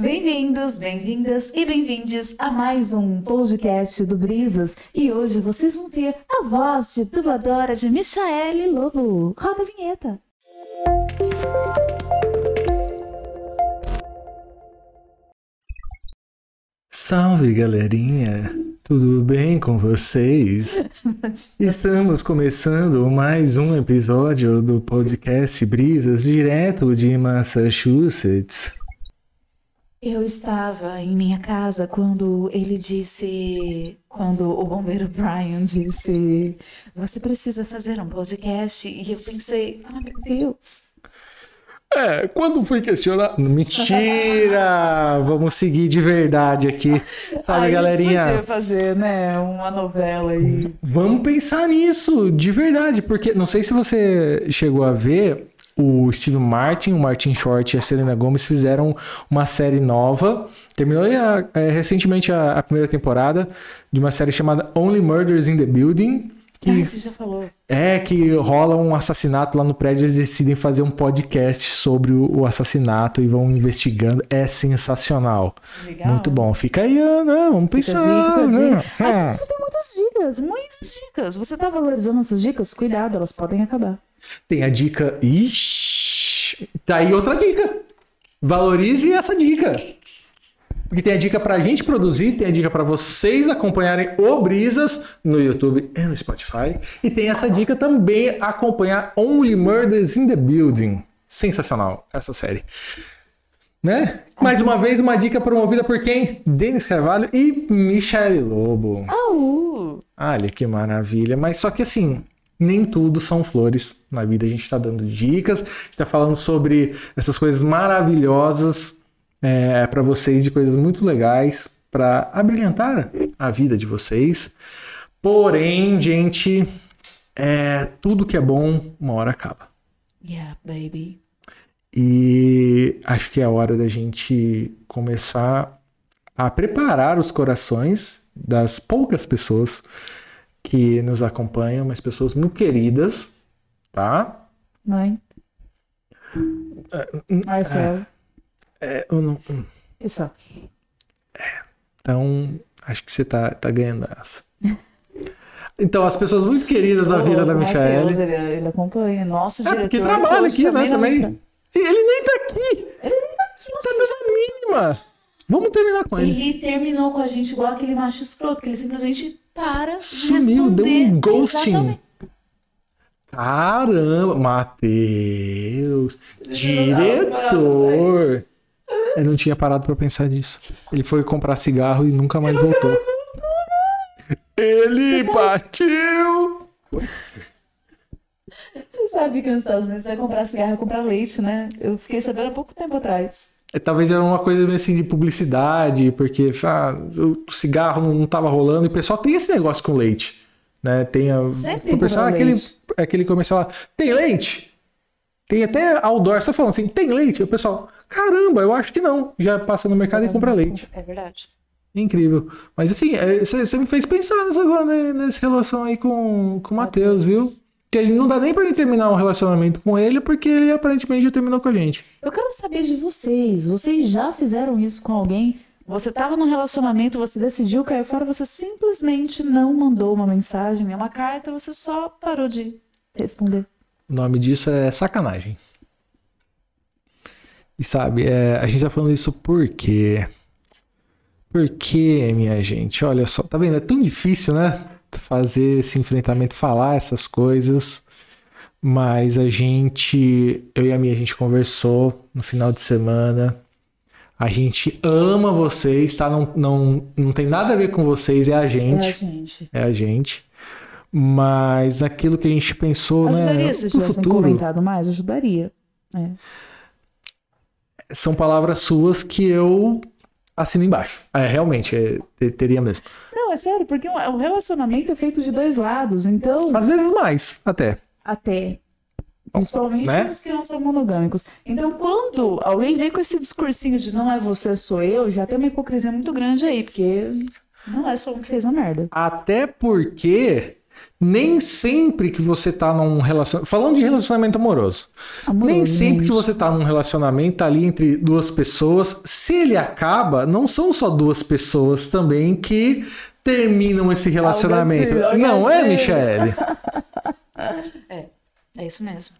Bem-vindos, bem-vindas e bem-vindes a mais um podcast do Brisas. E hoje vocês vão ter a voz de dubladora de Michaele Lobo. Roda a vinheta. Salve galerinha, tudo bem com vocês? Estamos começando mais um episódio do podcast Brisas, direto de Massachusetts. Eu estava em minha casa quando ele disse, quando o bombeiro Brian disse, você precisa fazer um podcast. E eu pensei, ah, meu Deus. É, quando fui questionar. Mentira! Vamos seguir de verdade aqui. Sabe, Aí galerinha? A gente podia fazer, né, uma novela aí. Vamos pensar nisso, de verdade, porque não sei se você chegou a ver, o Steve Martin, o Martin Short e a Selena Gomez fizeram uma série nova. Terminou a- é, recentemente a, a primeira temporada de uma série chamada Only Murders in the Building. Ah, Que você já falou. é que rola um assassinato lá no prédio, eles decidem fazer um podcast sobre o, o assassinato e vão investigando. É sensacional. Legal. Muito bom. Fica aí, Ana, vamos pensar. dica, né? dica. Ah, você tem muitas dicas, muitas dicas. Você tá valorizando essas dicas? Cuidado, elas podem acabar. Tem a dica. Ixi! Tá aí outra dica. Valorize essa dica. Porque tem a dica pra gente produzir, tem a dica pra vocês acompanharem o Brisas no YouTube e no Spotify. E tem essa dica também acompanhar Only Murders in the Building. Sensacional essa série. Né? Mais uma vez, uma dica promovida por quem? Denis Carvalho e Michele Lobo. Au! Olha que maravilha. Mas só que assim, nem tudo são flores na vida. A gente está dando dicas, está falando sobre essas coisas maravilhosas é, para vocês, de coisas muito legais para abrilhantar a vida de vocês. Porém, gente, é, tudo que é bom, uma hora acaba. Yeah, baby. E acho que é a hora da gente começar a preparar os corações das poucas pessoas que nos acompanham, mas pessoas muito queridas, tá? Mãe. Marcelo. É, eu não- hum, Isso. então, acho que você tá, tá ganhando essa. Então, as pessoas muito queridas da vida da Michaele. Ele, ele acompanha. Nosso É diretor. porque que trabalha aqui, né? Também. Ele nem tá aqui. Ele nem tá aqui, Tá dando a mínima. Vamos terminar com ele. Ele terminou com a gente igual aquele macho escroto, que ele simplesmente para Sumiu, deu responder. um ghosting. Exatamente. Caramba, Matheus, diretor. Eu não tinha parado pra pensar nisso. Ele foi comprar cigarro e nunca mais voltou. Ele partiu. Você sabe que nos Estados Unidos você vai comprar cigarro e comprar leite, né? Eu fiquei sabendo há pouco tempo atrás. É, Talvez era uma coisa assim de publicidade, porque ah, o cigarro não, não tava rolando. E o pessoal tem esse negócio com leite. Né? Tem a, Sempre o pessoal é aquele, leite. aquele comercial lá, tem leite? Tem até outdoor, só falando assim, tem leite? E o pessoal, caramba, eu acho que não. Já passa no mercado e compra leite. É verdade. Incrível. Mas assim, é, você me fez pensar nessa, né, nessa relação aí com, com o Matheus, viu? Que não dá nem pra gente terminar um relacionamento com ele, porque ele aparentemente já terminou com a gente. Eu quero saber de vocês. Vocês já fizeram isso com alguém? Você estava num relacionamento, você decidiu cair fora, você simplesmente não mandou uma mensagem, uma carta, você só parou de responder. O nome disso é sacanagem. E sabe, é, a gente tá falando isso por quê? Porque, minha gente, olha só, tá vendo? É tão difícil, né? Fazer esse enfrentamento, falar essas coisas. Mas a gente, eu e a minha, a gente conversou no final de semana. A gente ama vocês, tá? Não, não, não tem nada a ver com vocês, é a gente. É, gente. É a gente. Mas aquilo que a gente pensou, Ajudaria né? se vocês pro tivessem futuro, comentado mais? Ajudaria. É. são palavras suas que eu assino embaixo. É, realmente, é, te- teria mesmo. Não, é sério, porque o relacionamento é feito de dois lados, então, Às vezes mais, até. até. Principalmente né? os que não são monogâmicos. Então, quando alguém vem com esse discursinho de não é você, sou eu, já tem uma hipocrisia muito grande aí, porque não é só um que fez a merda. Até porque nem sempre que você tá num relacionamento. Falando de relacionamento amoroso. Amoroso, nem sempre que você tá num relacionamento tá ali entre duas pessoas. Se ele acaba, não são só duas pessoas também que terminam esse relacionamento. não é. Michele? É isso mesmo.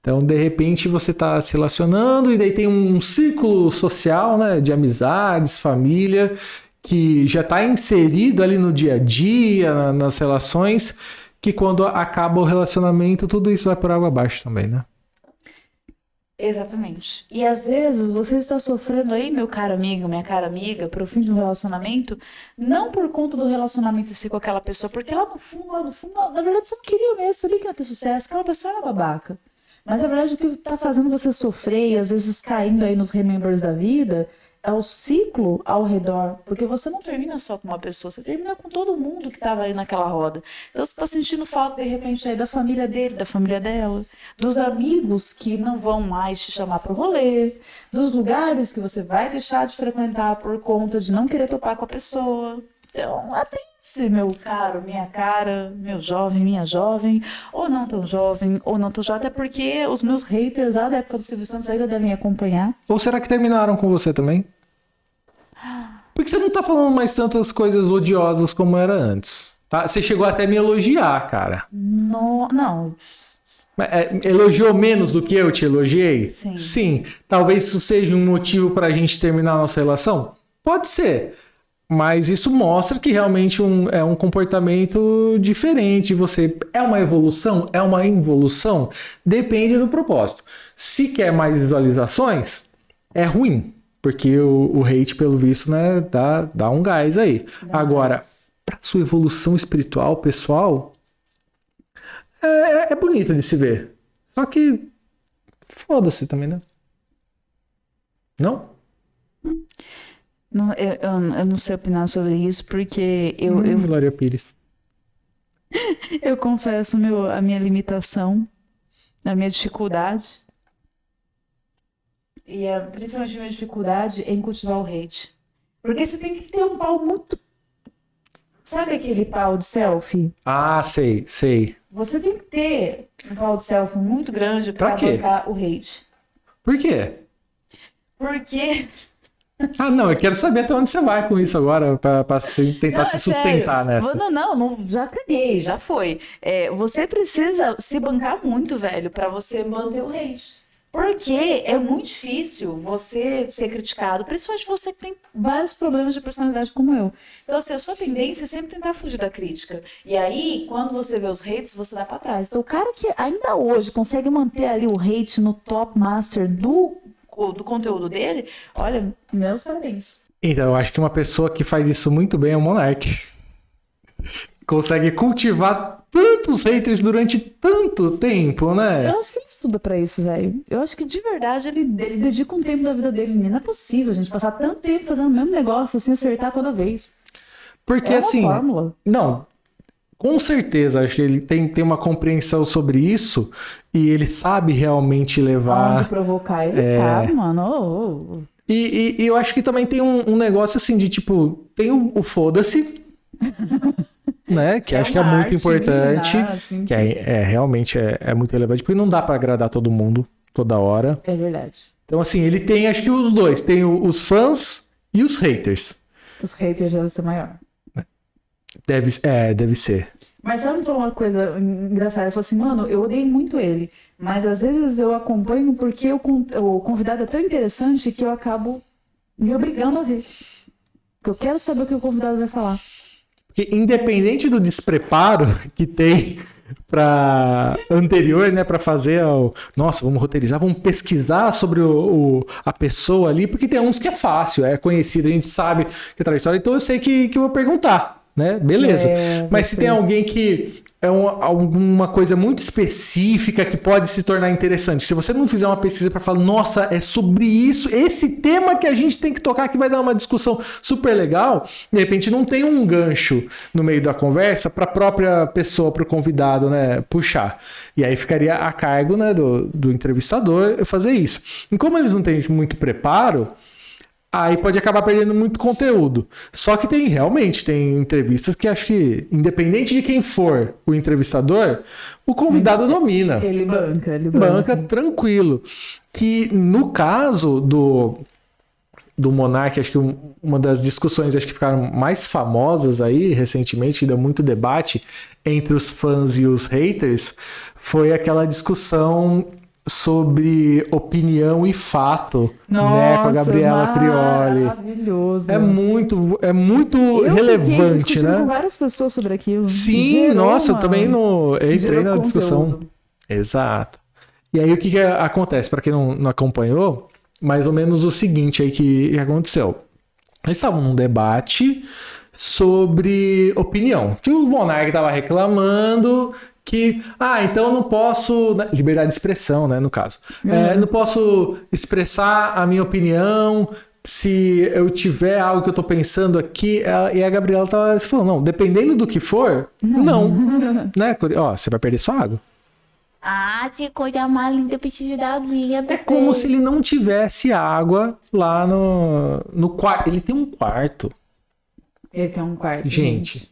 Então, de repente, você tá se relacionando e daí tem um círculo social, né, de amizades, família, que já tá inserido ali no dia a dia, na- nas relações, que quando acaba o relacionamento, tudo isso vai por água abaixo também, né? Exatamente. E às vezes você está sofrendo aí, meu caro amigo, minha cara amiga, pro fim de um relacionamento, não por conta do relacionamento si com aquela pessoa, porque lá no fundo, lá no fundo, na verdade você não queria mesmo, sabia que ia ter sucesso, aquela pessoa era babaca. Mas na verdade o que tá fazendo você sofrer e às vezes caindo aí nos remembers da vida é o ciclo ao redor, porque você não termina só com uma pessoa, você termina com todo mundo que estava aí naquela roda. Então você está sentindo falta de repente aí da família dele, da família dela, dos amigos que não vão mais te chamar para o rolê, dos lugares que você vai deixar de frequentar por conta de não querer topar com a pessoa. Então, atente, meu caro, minha cara, meu jovem, minha jovem, ou não tão jovem, ou não tão jovem, até porque os meus haters lá da época do Silvio Santos ainda devem acompanhar. Ou será que terminaram com você também? Porque você não tá falando mais tantas coisas odiosas como era antes. Tá? Você chegou até a me elogiar, cara. No, não, é, elogiou menos do que eu te elogiei? Sim. Sim. Talvez isso seja um motivo pra gente terminar a nossa relação? Pode ser. Mas isso mostra que realmente um, é um comportamento diferente. Você é uma evolução? É uma involução? Depende do propósito. Se quer mais visualizações, é ruim. Porque o, o hate, pelo visto, né, dá, dá um gás aí. Agora, para sua evolução espiritual, pessoal, é, é bonito de se ver. Só que foda-se também, né? Não? Não, eu, eu, eu não sei opinar sobre isso, porque eu, eu, Hum, Glória Pires. eu confesso meu, a minha limitação, a minha dificuldade. E a, principalmente a minha dificuldade em cultivar o hate. Porque você tem que ter um pau muito. Sabe aquele pau de selfie? Ah, sei, sei. Você tem que ter um pau de selfie muito grande Pra para bancar o hate. Por quê? Porque. Ah, não, eu quero saber até onde você vai com isso agora, pra, pra se- tentar Não, se sustentar sério. nessa. Não, não, não, já caguei, já foi. É, você precisa se bancar muito, velho, pra você manter o hate. Porque é muito difícil você ser criticado, principalmente você que tem vários problemas de personalidade como eu. Então, assim, a sua tendência é sempre tentar fugir da crítica. E aí, quando você vê os hates, você dá pra trás. Então, o cara que ainda hoje consegue manter ali o hate no top master do, do conteúdo dele, olha, meus parabéns. Então, eu acho que uma pessoa que faz isso muito bem é o Monark. Consegue cultivar tantos haters durante tanto tempo, né? Eu acho que ele estuda pra isso, velho. Eu acho que de verdade ele, ele dedica um tempo da vida dele. Não é possível, gente, passar tanto tempo fazendo o mesmo negócio, assim, acertar toda vez. Porque é uma assim. fórmula. Não, com certeza, acho que ele tem, tem uma compreensão sobre isso e ele sabe realmente levar. Onde provocar, ele sabe, mano. Ô, ô. E, e- e eu acho que também tem um, um negócio assim de tipo, tem o, o foda-se, né? Que acho que é muito arte importante. assim, Que é, é, realmente é, é muito relevante, porque não dá pra agradar todo mundo toda hora. É verdade. Então, assim, ele tem acho que os dois: tem o- os fãs e os haters. Os haters devem ser maior. Deve, é, deve ser. Mas sabe uma coisa engraçada? Eu falei assim, mano, eu odeio muito ele. Mas às vezes eu acompanho porque o, con- o convidado é tão interessante que eu acabo me obrigando a ver. Porque eu quero saber o que o convidado vai falar. Porque independente do despreparo que tem para anterior, né, para fazer o, nossa, vamos roteirizar, vamos pesquisar sobre o, o- a pessoa ali, porque tem uns que é fácil, é conhecido, a gente sabe que é trajetória, então eu sei que, que eu vou perguntar, né? Beleza. É, Mas se tem alguém que é um- alguma coisa muito específica que pode se tornar interessante, se você não fizer uma pesquisa para falar, nossa, é sobre isso, esse tema que a gente tem que tocar que vai dar uma discussão super legal, de repente não tem um gancho no meio da conversa para a própria pessoa, para o convidado, né, puxar. E aí ficaria a cargo, né, do, do entrevistador fazer isso. E como eles não têm muito preparo, aí pode acabar perdendo muito conteúdo. Só que tem realmente tem entrevistas que acho que independente de quem for o entrevistador, o convidado domina. Ele banca, ele Banca tranquilo. Que no caso do do Monark, acho que um- uma das discussões acho que ficaram mais famosas aí recentemente, que deu muito debate entre os fãs e os haters, foi aquela discussão sobre opinião e fato, né, com a Gabriela Prioli. Maravilhoso. É muito, é muito Eu relevante, discutindo com né? várias pessoas sobre aquilo. Sim, Gerou nossa, eu uma- também no, eu entrei gerou na discussão. conteúdo. Exato. E aí o que, que acontece? Para quem não, não acompanhou, mais ou menos o seguinte aí que, que aconteceu. Eles estavam num debate sobre opinião. Que o Monark estava reclamando que, ah, então eu não posso. né, Liberdade de expressão, né? No caso. É, não posso expressar a minha opinião. Se eu tiver algo que eu tô pensando aqui, ela- e a Gabriela tava falando, não, dependendo do que for, não. né? Curi- Ó, você vai perder sua água. Ah, que coisa mais linda, eu preciso da aguinha. É como se ele não tivesse água lá no, no quarto. Ele tem um quarto. Ele tem um quarto. Gente,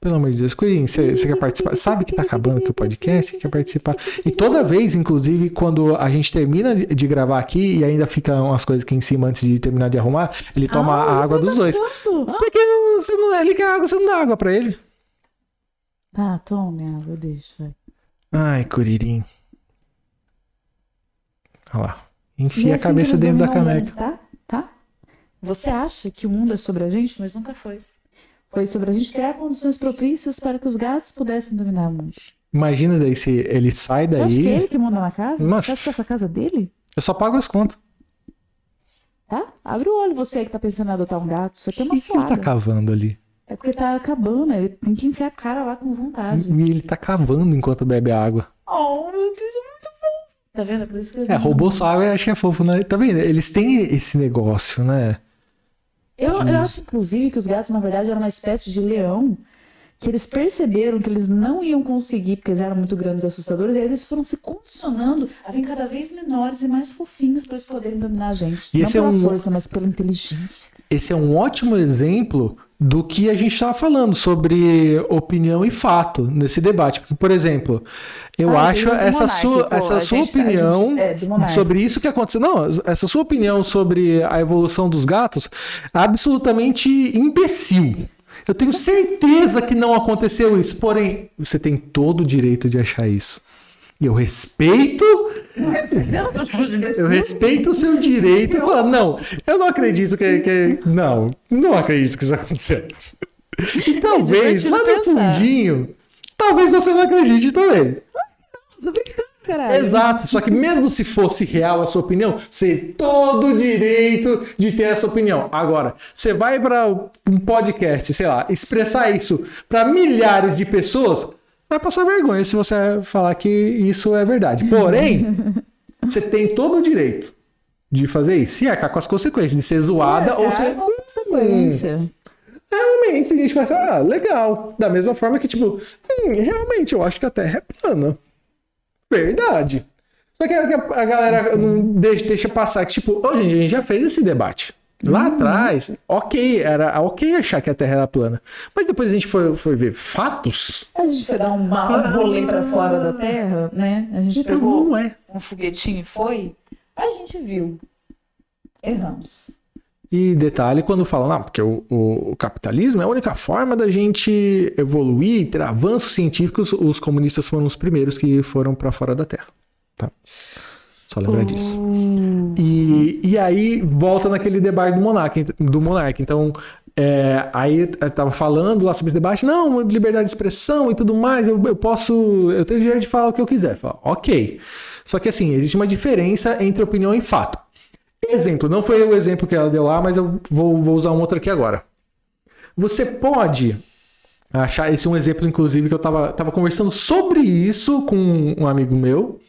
pelo amor de Deus, Curinho, você quer participar? Sabe que tá acabando aqui o podcast? Quer participar? E toda vez, inclusive, quando a gente termina de gravar aqui e ainda ficam umas coisas aqui em cima antes de terminar de arrumar, ele toma Ah, a água dos dois. Tudo. Porque não- você não, ele quer água, você não dá água pra ele. Ah, tome água, deixa. Ai, Curirim. Olha lá. Enfia a assim cabeça dentro da caneca. mundo, tá? Tá? Você acha que o mundo é sobre a gente, mas nunca foi. Foi sobre a gente criar condições propícias para que os gatos pudessem dominar o mundo. Imagina daí se ele sai Você acha que é daí. ele que manda na casa? Mas- Você acha que essa casa é dele? Eu só pago as contas. Tá? Abre o olho, você que tá pensando em adotar um gato. É O uma que, que ele tá cavando ali? É porque tá acabando, ele tem que enfiar a cara lá com vontade. E ele tá cavando enquanto bebe água. Oh, meu Deus, é muito fofo. Tá vendo? É por isso que eles É, roubou sua água e acho que é fofo, né? Tá vendo? Eles têm esse negócio, né? Eu, eu acho, inclusive, que os gatos, na verdade, eram uma espécie de leão que eles perceberam que eles não iam conseguir, porque eles eram muito grandes e assustadores, e aí eles foram se condicionando a vir cada vez menores e mais fofinhos para eles poderem dominar a gente. E não é pela um- força, mas pela inteligência. Esse é um ótimo exemplo do que a gente estava falando sobre opinião e fato nesse debate. Porque, por exemplo, eu Ah, acho essa sua, essa sua gente- a opinião gente- é, sobre isso que aconteceu. Não, essa sua opinião sobre a evolução dos gatos é absolutamente imbecil. Eu tenho certeza que não aconteceu isso. Porém, você tem todo o direito de achar isso. E eu respeito eu respeito o seu direito. Eu falo, não, eu não acredito que, que- Não, não acredito que isso aconteceu. E talvez, divertido lá no pensar. fundinho, talvez você não acredite também. Caralho. Exato. Só que mesmo se fosse real a sua opinião, você tem todo o direito de ter essa opinião. Agora, você vai para um podcast, sei lá, expressar isso para milhares de pessoas, vai passar vergonha se você falar que isso é verdade. Porém, você tem todo o direito de fazer isso e arcar com as consequências de ser zoada ou ser. consequência. Realmente, a gente vai pensar, ah, legal. Da mesma forma que, tipo, hum, realmente, eu acho que a Terra é plana. Verdade. Só que a, a galera não deixa, deixa passar que, tipo, gente, a gente já fez esse debate. Lá atrás, ok, era ok achar que a Terra era plana. Mas depois a gente foi, foi ver fatos. A gente foi dar um, um rolê pra fora da Terra, né? A gente Então pegou não é. um foguetinho e foi. A gente viu. Erramos. E detalhe, quando falam, não, porque o, o- o capitalismo é a única forma da gente evoluir, ter avanços científicos, os comunistas foram os primeiros que foram para fora da Terra. Tá? Só lembrar disso. E, e aí volta naquele debate do Monark. Do Monark. Então, é, aí eu tava falando lá sobre esse debate, não, liberdade de expressão e tudo mais, eu, eu posso, eu tenho direito de falar o que eu quiser. Fala, ok. Só que assim, existe uma diferença entre opinião e fato. Exemplo, não foi o exemplo que ela deu lá, mas eu vou, vou usar um outro aqui agora. Você pode achar, esse é um exemplo, inclusive, que eu tava, tava conversando sobre isso com um amigo meu,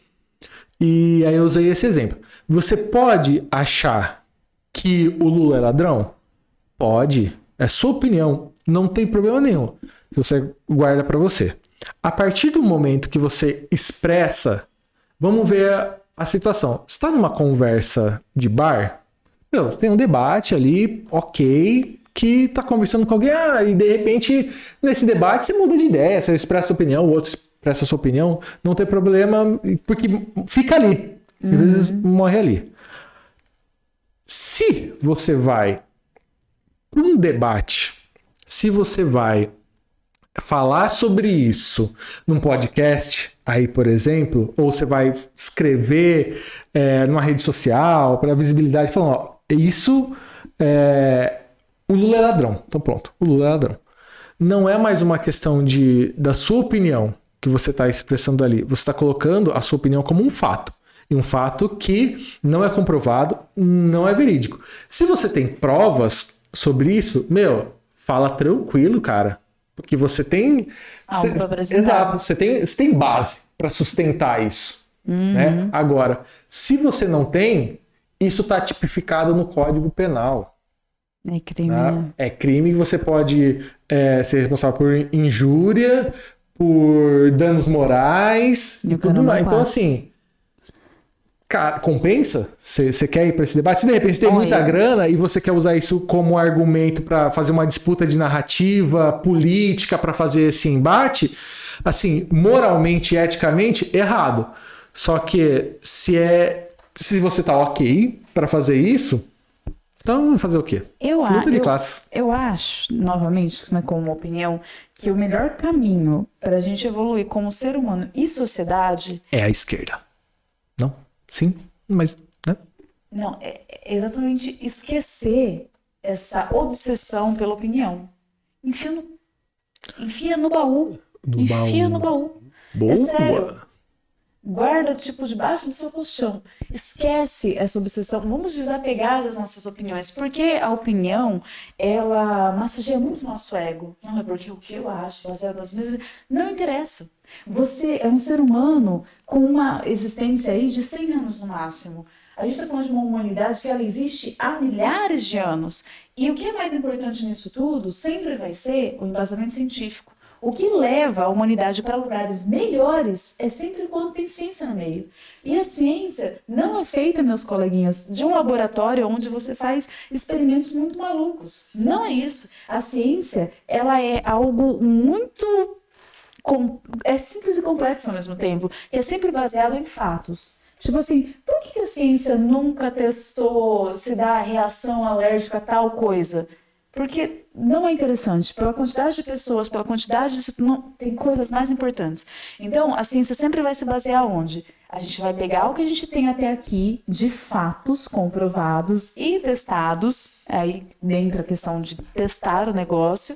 e aí eu usei esse exemplo. Você pode achar que o Lula é ladrão? Pode. É sua opinião. Não tem problema nenhum. Se você guarda pra você. A partir do momento que você expressa, vamos ver a, situação. Está numa conversa de bar? Meu, tem um debate ali, ok, que tá conversando com alguém, ah, e de repente, nesse debate, você muda de ideia, você expressa opinião, o outro expressa sua opinião, não tem problema, porque fica ali. Às vezes morre ali. Se você vai para um debate, se você vai falar sobre isso num podcast, aí, por exemplo, ou você vai escrever é, numa rede social para visibilidade, falando, ó, isso é, o Lula é ladrão. Então pronto, o Lula é ladrão. Não é mais uma questão de da sua opinião que você está expressando ali. Você está colocando a sua opinião como um fato. E um fato que não é comprovado, não é verídico. Se você tem provas sobre isso, meu, fala tranquilo, cara. Porque você tem. Algo cê- exato, você tem, você tem base para sustentar isso. Né? Agora, se você não tem, isso está tipificado no Código Penal. É crime. Tá? É crime, você pode é, ser responsável por injúria, por danos morais E e tudo mais. Então, assim, cara, compensa? Você quer ir para esse debate? Se de repente tem Olha. muita grana e você quer usar isso como argumento para fazer uma disputa de narrativa política, para fazer esse embate, assim, moralmente e eticamente, errado. Só que se é. Se você tá ok para fazer isso, então vamos fazer o quê? Eu, Luta de eu, classe. eu acho, novamente, né, como opinião, que o melhor caminho para a gente evoluir como ser humano e sociedade É a esquerda. Não? Sim, mas. Né? não é é exatamente esquecer essa obsessão pela opinião. Enfia no, enfia no baú. No enfia baú. no baú. Boa. É sério. Guarda, tipo, debaixo do seu colchão. Esquece essa obsessão. Vamos desapegar das nossas opiniões. Porque a opinião, ela massageia muito nosso ego. Não é porque o que eu acho, baseado nas minhas... Não interessa. Você é um ser humano com uma existência aí de 100 anos no máximo. A gente está falando de uma humanidade que ela existe há milhares de anos. E o que é mais importante nisso tudo sempre vai ser o embasamento científico. O que leva a humanidade para lugares melhores é sempre quando tem ciência no meio. E a ciência não é feita, meus coleguinhas, de um laboratório onde você faz experimentos muito malucos. Não é isso. A ciência, ela é algo muito com- é simples e complexo ao mesmo tempo, que é sempre baseado em fatos. Tipo assim, por que a ciência nunca testou se dá reação alérgica a tal coisa? Porque não é interessante. Pela quantidade de pessoas, pela quantidade de. Não, tem coisas mais importantes. Então, a ciência sempre vai se basear onde? A gente vai pegar o que a gente tem até aqui de fatos comprovados e testados, aí dentro a questão de testar o negócio,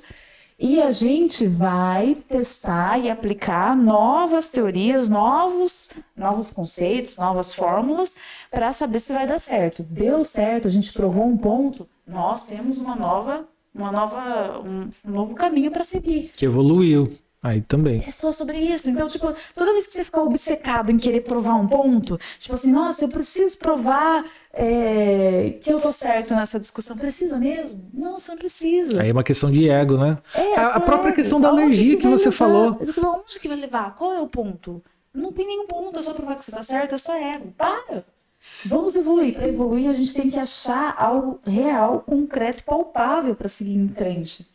e a gente vai testar e aplicar novas teorias, novos, novos conceitos, novas fórmulas para saber se vai dar certo. Deu certo, a gente provou um ponto, nós temos uma nova, uma nova, um, um novo caminho para seguir. Que evoluiu. Aí também. É só sobre isso. Então, tipo, toda vez que você ficar obcecado em querer provar um ponto, tipo assim, nossa, eu preciso provar é, que eu tô certo nessa discussão. Precisa mesmo? Não, você não precisa. Aí é uma questão de ego, né? É, a, a própria ego. questão da Aonde alergia que, vai você levar? falou. Onde que vai levar? Qual é o ponto? Não tem nenhum ponto, é só provar que você tá certo, é só ego. Para! Vamos evoluir. Para evoluir, a gente tem que achar algo real, concreto palpável para seguir em frente.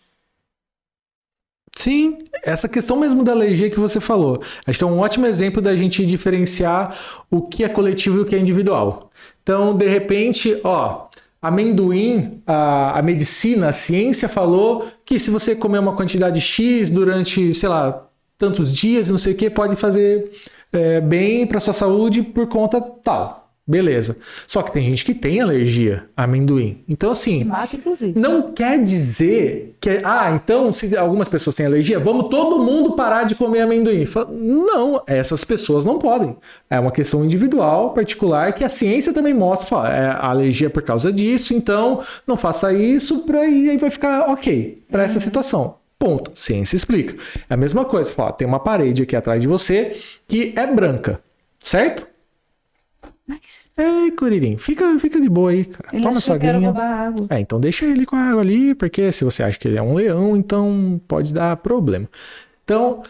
Sim, essa questão mesmo da alergia que você falou. Acho que é um ótimo exemplo da gente diferenciar o que é coletivo e o que é individual. Então, de repente, ó, amendoim, a, a medicina, a ciência falou que se você comer uma quantidade X durante, sei lá, tantos dias, não sei o que, pode fazer é, bem para sua saúde por conta tal. Beleza. Só que tem gente que tem alergia a amendoim. Então, assim. Mata, inclusive. Não quer dizer que, ah, então se algumas pessoas têm alergia, vamos todo mundo parar de comer amendoim. Não, essas pessoas não podem. É uma questão individual, particular, que a ciência também mostra, fala, é a alergia é por causa disso, então não faça isso, pra, e aí vai ficar ok para essa situação. Ponto. Ciência explica. É a mesma coisa, fala, tem uma parede aqui atrás de você que é branca, certo? Mas Ei, Curirim, fica, fica de boa aí, cara. ele Toma sua que aguinha. água. É, então deixa ele com a água ali, porque se você acha que ele é um leão, então pode dar problema. Então,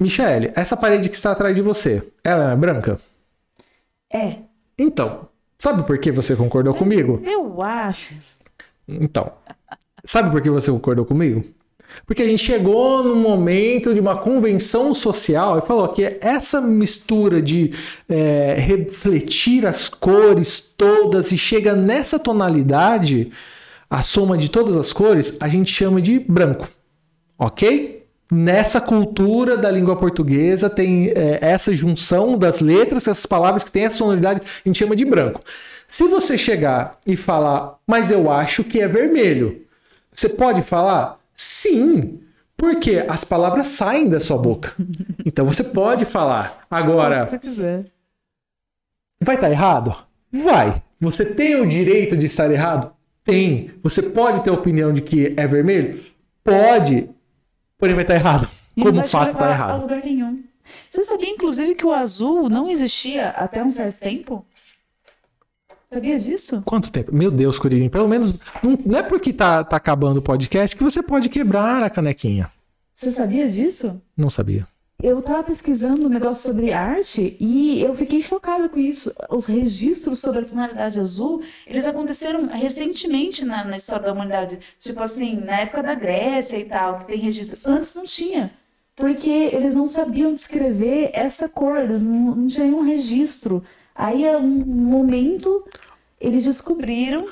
Michele, essa parede que está atrás de você, ela é branca? É. Então, Sabe por que você concordou comigo? Eu acho. Então, sabe por que você concordou comigo? Porque a gente chegou num momento de uma convenção social e falou que essa mistura de é, refletir as cores todas e chega nessa tonalidade, a soma de todas as cores, a gente chama de branco. Ok? Nessa cultura da língua portuguesa tem é, essa junção das letras, essas palavras que têm essa sonoridade, a gente chama de branco. Se você chegar e falar, mas eu acho que é vermelho, você pode falar? Sim, porque as palavras saem da sua boca. Então você pode falar. Agora, Se você quiser. vai estar errado? Vai. Você tem o direito de estar errado? Tem. Você pode ter a opinião de que é vermelho? Pode. Porém vai estar errado. E não Como fato está errado. lugar nenhum. Você sabia, inclusive, que o azul não existia até um certo tempo? Sabia disso? Quanto tempo? Meu Deus, Curirim. Pelo menos não, não é porque tá, tá acabando o podcast que você pode quebrar a canequinha. Você sabia disso? Não sabia. Eu tava pesquisando um negócio sobre arte e eu fiquei chocada com isso. Os registros sobre a tonalidade azul, eles aconteceram recentemente na, na história da humanidade. Tipo assim, na época da Grécia e tal, que tem registro. Antes não tinha. Porque eles não sabiam descrever essa cor, eles não, não tinham nenhum registro. Aí, um momento, eles descobriram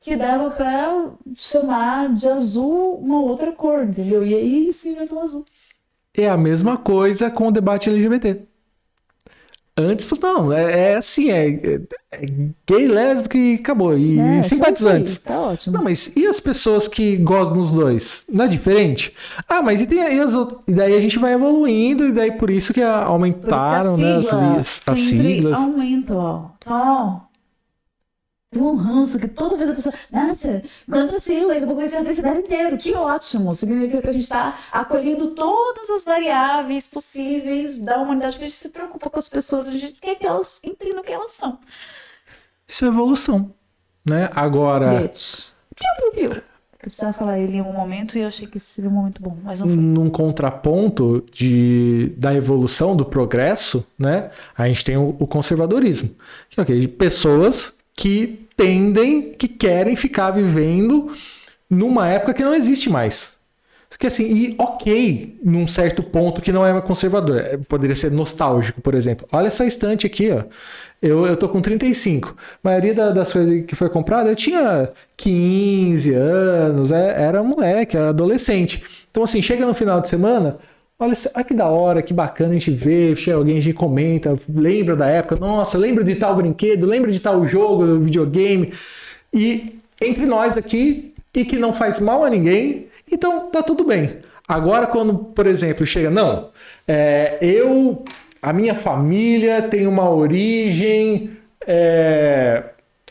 que dava pra chamar de azul uma outra cor, entendeu? E aí se inventou azul. É a mesma coisa com o debate LGBT. Antes, não, é, é assim, é, é- é gay, lésbico e acabou. E É, só simpatizantes. Tá ótimo. Não, mas e as pessoas que gostam dos dois? Não é diferente? Ah, mas e, tem, e as outras? E daí a gente vai evoluindo, e daí por isso que a- Por isso que a aumentaram né, as, sigla as, as siglas. aumenta, ó. Ó. Tem um ranço que toda vez a pessoa. Nossa, quanta sigla, eu vou conhecer a universidade inteira. Que ótimo! Significa que a gente está acolhendo todas as variáveis possíveis da humanidade, porque a gente se preocupa com as pessoas, a gente quer que elas entendam o que elas são. Isso é evolução. Né? Agora, Bitch. Piu, piu, piu. Eu precisava falar ele em um momento e eu achei que esse seria um momento bom, mas não foi. num contraponto de, da evolução, do progresso, né? A gente tem o, o conservadorismo. Que o quê? De pessoas que tendem, que querem ficar vivendo numa época que não existe mais. Que assim, e ok, num certo ponto que não é conservador. É, Poderia ser nostálgico, por exemplo. Olha essa estante aqui, ó. Eu, eu tô com 35. A maioria da- das coisas que foi comprada, eu tinha 15 anos, é- era moleque, era adolescente. Então, assim, chega no final de semana, olha, olha que da hora, que bacana a gente vê, alguém, a gente comenta, lembra da época, nossa, lembra de tal brinquedo, lembra de tal jogo, videogame. E entre nós aqui, e que não faz mal a ninguém, então tá tudo bem. Agora, quando, por exemplo, chega, não, é, eu, a minha família tem uma origem é,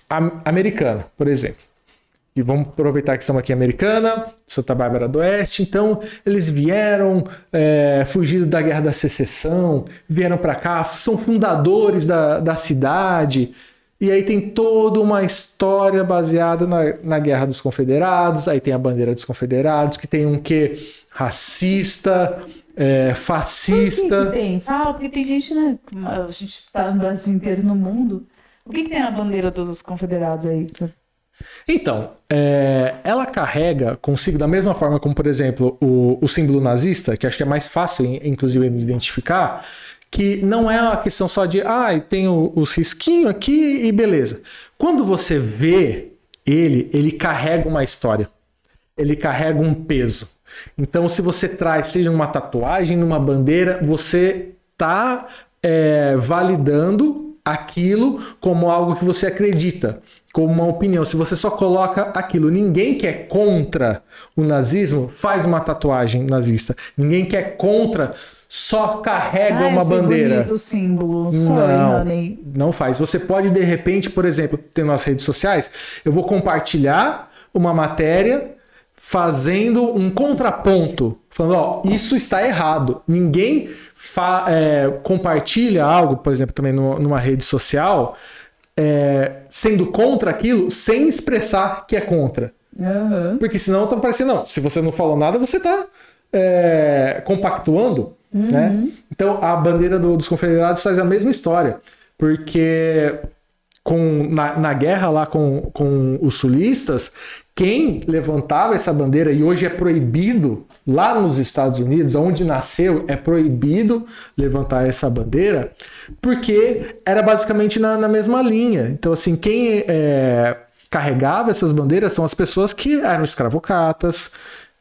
am- americana, por exemplo. E vamos aproveitar que estamos aqui Americana, Santa Bárbara do Oeste. Então, eles vieram é, da Guerra da Secessão, vieram para cá, são fundadores da, da cidade. E aí tem toda uma história baseada na, na Guerra dos Confederados. Aí tem a bandeira dos Confederados, que tem um quê racista, é, Por que fascista. que tem? Fala, porque tem gente, né? A gente tá no Brasil inteiro no mundo. O que, que tem na bandeira dos confederados aí? Então, é, ela carrega consigo, da mesma forma como, por exemplo, o, o símbolo nazista, que acho que é mais fácil, in- inclusive, de identificar, que não é uma questão só de, ah, tem os risquinhos aqui e beleza. Quando você vê ele, ele carrega uma história. Ele carrega um peso. Então, se você traz, seja numa tatuagem, numa bandeira, você tá é, validando aquilo como algo que você acredita, como uma opinião. Se você só coloca aquilo, ninguém que é contra o nazismo faz uma tatuagem nazista. Ninguém que é contra só carrega Ai, uma achei bandeira. bonito símbolo. Sorry, Não, honey. não faz. Você pode, de repente, por exemplo, ter nas redes sociais, eu vou compartilhar uma matéria fazendo um contraponto, falando, ó, isso está errado. Ninguém fa- é, compartilha algo, por exemplo, também no- numa rede social, é, sendo contra aquilo, sem expressar que é contra. Aham. Porque senão tá parecendo, não, se você não falou nada, você tá é, compactuando, né? Então a bandeira do- dos confederados faz a mesma história. porque com, na, na guerra lá com, com os sulistas, quem levantava essa bandeira, e hoje é proibido lá nos Estados Unidos, onde nasceu, é proibido levantar essa bandeira, porque era basicamente na, na mesma linha. Então, assim, quem é, carregava essas bandeiras são as pessoas que eram escravocatas,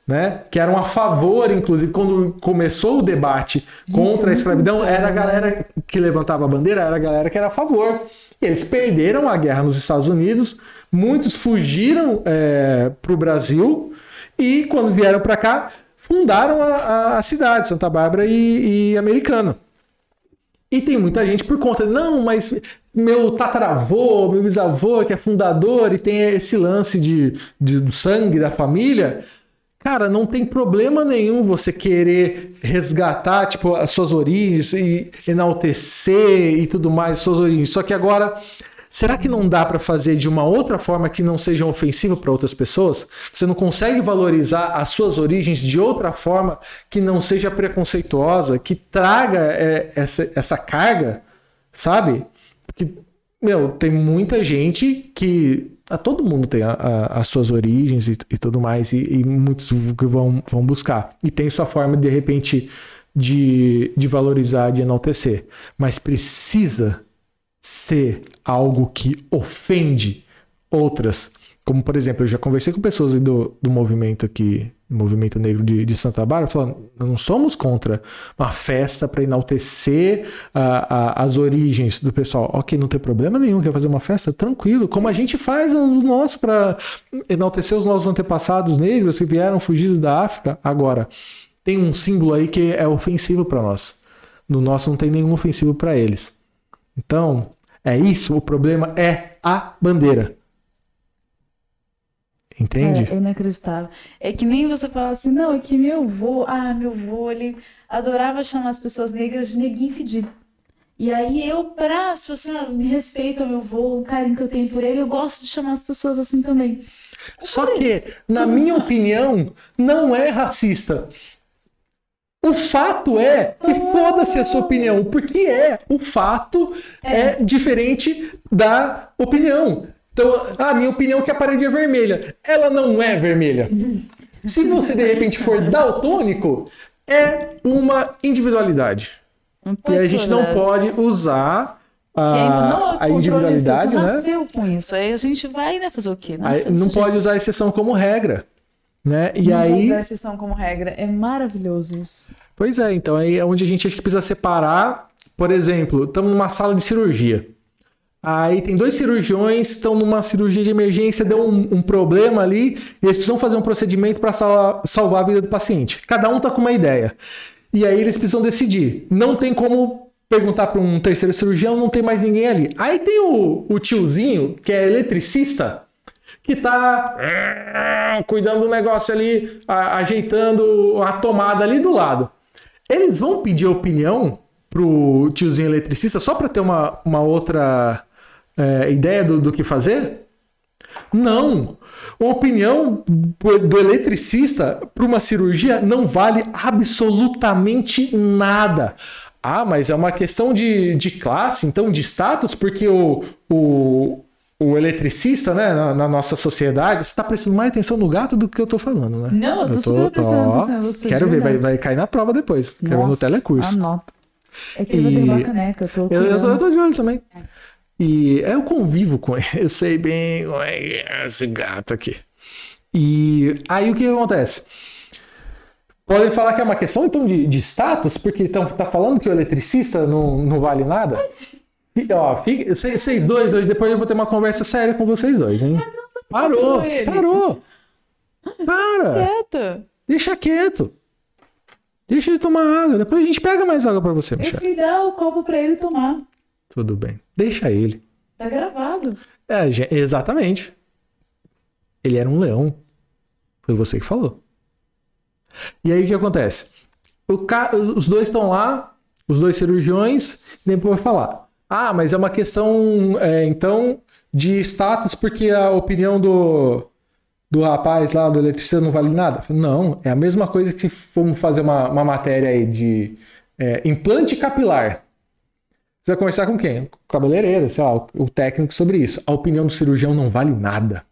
né? Que eram a favor, inclusive, quando começou o debate contra a escravidão, era a galera que levantava a bandeira, era a galera que era a favor. E eles perderam a guerra nos Estados Unidos, muitos fugiram é, para o Brasil e, quando vieram para cá, fundaram a, a, a, cidade, Santa Bárbara e, e Americana. E tem muita gente por conta, não, mas meu tataravô, meu bisavô, que é fundador e tem esse lance de, de do sangue da família, Cara, não tem problema nenhum você querer resgatar, tipo, as suas origens e enaltecer e tudo mais, suas origens. Só que agora, será que não dá para fazer de uma outra forma que não seja ofensiva para outras pessoas? Você não consegue valorizar as suas origens de outra forma que não seja preconceituosa, que traga é, essa, essa carga, sabe? Porque, meu, tem muita gente que todo mundo tem a, a, as suas origens e, e tudo mais, e, e, muitos vão, vão buscar. E tem sua forma, de repente, de, de valorizar, de enaltecer. Mas precisa ser algo que ofende outras como, por exemplo, eu já conversei com pessoas do, do movimento aqui, movimento negro de, de Santa Bárbara, falando, não somos contra uma festa para enaltecer as origens do pessoal. Ok, não tem problema nenhum, quer fazer uma festa? Tranquilo, como a gente faz no nosso para enaltecer os nossos antepassados negros que vieram fugidos da África. Agora, tem um símbolo aí que é ofensivo para nós. No nosso não tem nenhum ofensivo para eles. Então, é isso, o problema é a bandeira. Entende? É, é inacreditável. É que nem você fala assim, não, é que meu avô, ah, meu avô, ele adorava chamar as pessoas negras de neguinho fedido. E aí eu, pra, se você me respeita ao meu avô, o carinho que eu tenho por ele, eu gosto de chamar as pessoas assim também. Só que, isso. na minha opinião, não é racista. O fato é que foda-se a sua opinião, porque é. O fato é, é diferente da opinião. Então, a minha opinião é que a parede é vermelha. Ela não é vermelha. Se você de repente for daltônico, é uma individualidade. E a gente não pode usar a, a individualidade, né? nasceu com isso. Aí a gente vai né, fazer o quê? Aí, não pode usar a exceção como regra. Né? E não aí... pode usar a exceção como regra. É maravilhoso isso. Pois é, então aí é onde a gente acha que precisa separar. Por exemplo, estamos numa sala de cirurgia. Aí tem dois cirurgiões, estão numa cirurgia de emergência, deu um, um problema ali, e eles precisam fazer um procedimento para salvar, salvar a vida do paciente. Cada um está com uma ideia. E aí eles precisam decidir. Não tem como perguntar para um terceiro cirurgião, não tem mais ninguém ali. Aí tem o, o tiozinho, que é eletricista, que está cuidando do negócio ali, a, ajeitando a tomada ali do lado. Eles vão pedir opinião pro tiozinho eletricista só para ter uma, uma outra é, ideia do, do que fazer? Não. A opinião do eletricista para uma cirurgia não vale absolutamente nada. Ah, mas é uma questão de, de classe, então de status, porque o, o, o eletricista, né, na, na nossa sociedade, você está prestando mais atenção no gato do que eu estou falando, né? Não, eu tô super prestando atenção em você. Quero ver, vai, vai cair na prova depois. Nossa, quero ver no telecurso. Anota. É que ele vai derrubar a caneca, eu tô. Eu, eu, tô, eu tô de olho também. É. E eu convivo com ele, eu sei bem como é esse gato aqui. E aí o que acontece? Podem falar que é uma questão então de, de status, porque estão tá falando que o eletricista não, não vale nada? E, ó, fica, vocês dois, hoje depois eu vou ter uma conversa séria com vocês dois, hein? Parou, parou. Para. Quieto. Deixa quieto. Deixa ele tomar água. Depois a gente pega mais água para você, Michel. Eu fui dar o copo para ele tomar. Tudo bem. Deixa ele. Tá gravado. É, exatamente. Ele era um leão. Foi você que falou. E aí o que acontece? O ca... Os dois estão lá, os dois cirurgiões, e depois vai falar. Ah, mas é uma questão, é, então, de status, porque a opinião do, do rapaz lá, do eletricista, não vale nada? Não, é a mesma coisa que se formos fazer uma, uma matéria aí de é, implante capilar. Você vai conversar com quem? Com o cabeleireiro, sei lá, o técnico sobre isso. A opinião do cirurgião não vale nada.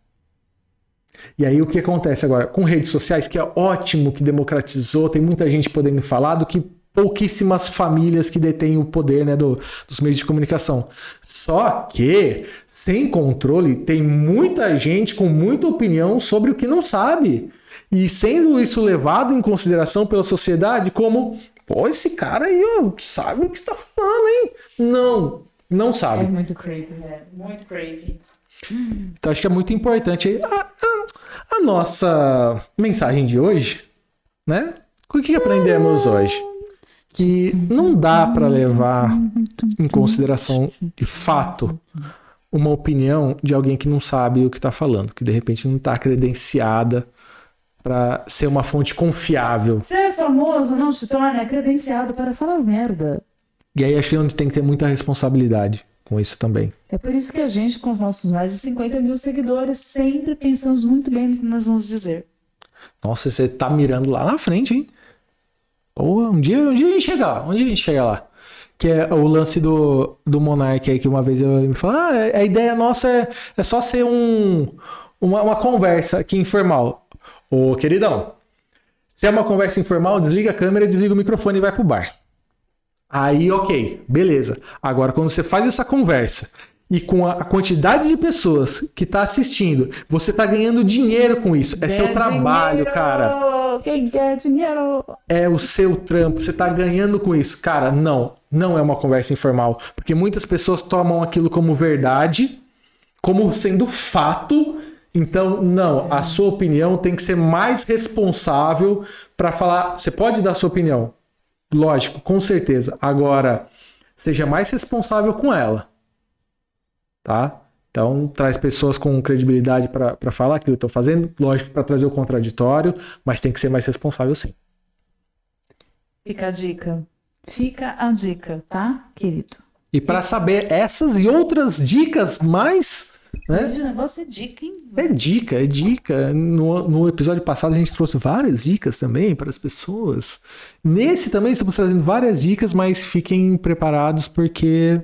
E aí o que acontece agora? Com redes sociais, que é ótimo, que democratizou, tem muita gente podendo falar do que pouquíssimas famílias que detêm o poder né, do, dos meios de comunicação. Só que, sem controle, tem muita gente com muita opinião sobre o que não sabe. E sendo isso levado em consideração pela sociedade como, pô, esse cara aí ó, sabe o que está falando, hein? Não, não sabe. É muito creepy, né? Muito creepy. Então acho que é muito importante a, a, a nossa mensagem de hoje, né? O que aprendemos hoje? Que não dá para levar em consideração de fato uma opinião de alguém que não sabe o que está falando, que de repente não está credenciada para ser uma fonte confiável. Ser famoso não te torna credenciado para falar merda. E aí acho que é onde tem que ter muita responsabilidade com isso também. É por isso que a gente, com os nossos mais de 50 mil seguidores, sempre pensamos muito bem no que nós vamos dizer. Nossa, você tá mirando lá na frente, hein? Porra, um dia, um dia a gente chega lá. Um dia a gente chega lá. Que é o lance do, do Monark aí, que uma vez eu me falou, ah, a ideia nossa é, é só ser um, uma, uma conversa aqui informal. Ô, queridão, se é uma conversa informal, desliga a câmera, desliga o microfone e vai pro bar. Aí, ok, beleza. Agora, quando você faz essa conversa e com a quantidade de pessoas que tá assistindo, você tá ganhando dinheiro com isso. É seu trabalho, dinheiro! cara. Quem quer dinheiro? É o seu trampo. Você tá ganhando com isso. Cara, não. Não é uma conversa informal. Porque muitas pessoas tomam aquilo como verdade, como sendo fato. Então, não. A sua opinião tem que ser mais responsável para falar. Você pode dar sua opinião. Lógico, com certeza. Agora, seja mais responsável com ela. Tá? Então, traz pessoas com credibilidade para falar aquilo que estão fazendo. Lógico, para trazer o contraditório, mas tem que ser mais responsável sim. Fica a dica. Fica a dica, tá, querido? E para saber essas e outras dicas mais. Né? O negócio é dica, hein? É dica, é dica. No, no episódio passado a gente trouxe várias dicas também para as pessoas. Nesse também estamos trazendo várias dicas, mas fiquem preparados porque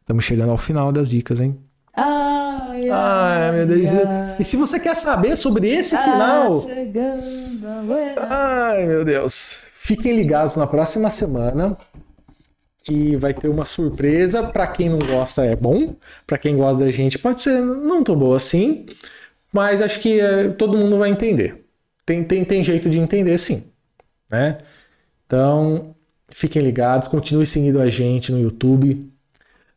estamos chegando ao final das dicas, hein? Ai, Ai, meu Deus. ai. E se você quer saber sobre esse Ah, final, chegando ai meu Deus, fiquem ligados na próxima semana que vai ter uma surpresa. Para quem não gosta é bom, para quem gosta da gente pode ser não tão boa assim, mas acho que é, todo mundo vai entender. Tem, tem, tem jeito de entender sim, né? Então fiquem ligados, continue seguindo a gente no YouTube,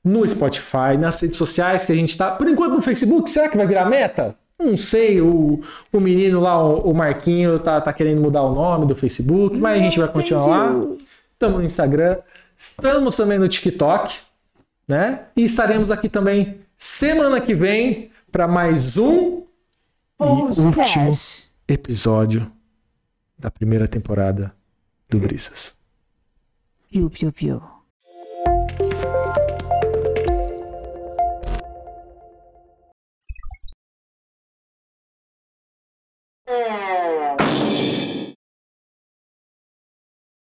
no Spotify, nas redes sociais que a gente tá. Por enquanto no Facebook, será que vai virar meta? Não sei, o, o menino lá, o, o Marquinho, tá, tá querendo mudar o nome do Facebook, mas a gente vai continuar lá. Estamos no Instagram, estamos também no TikTok, né? E estaremos aqui também semana que vem para mais um e último Podcast. episódio da primeira temporada do Brisas. Piu, piu, piu.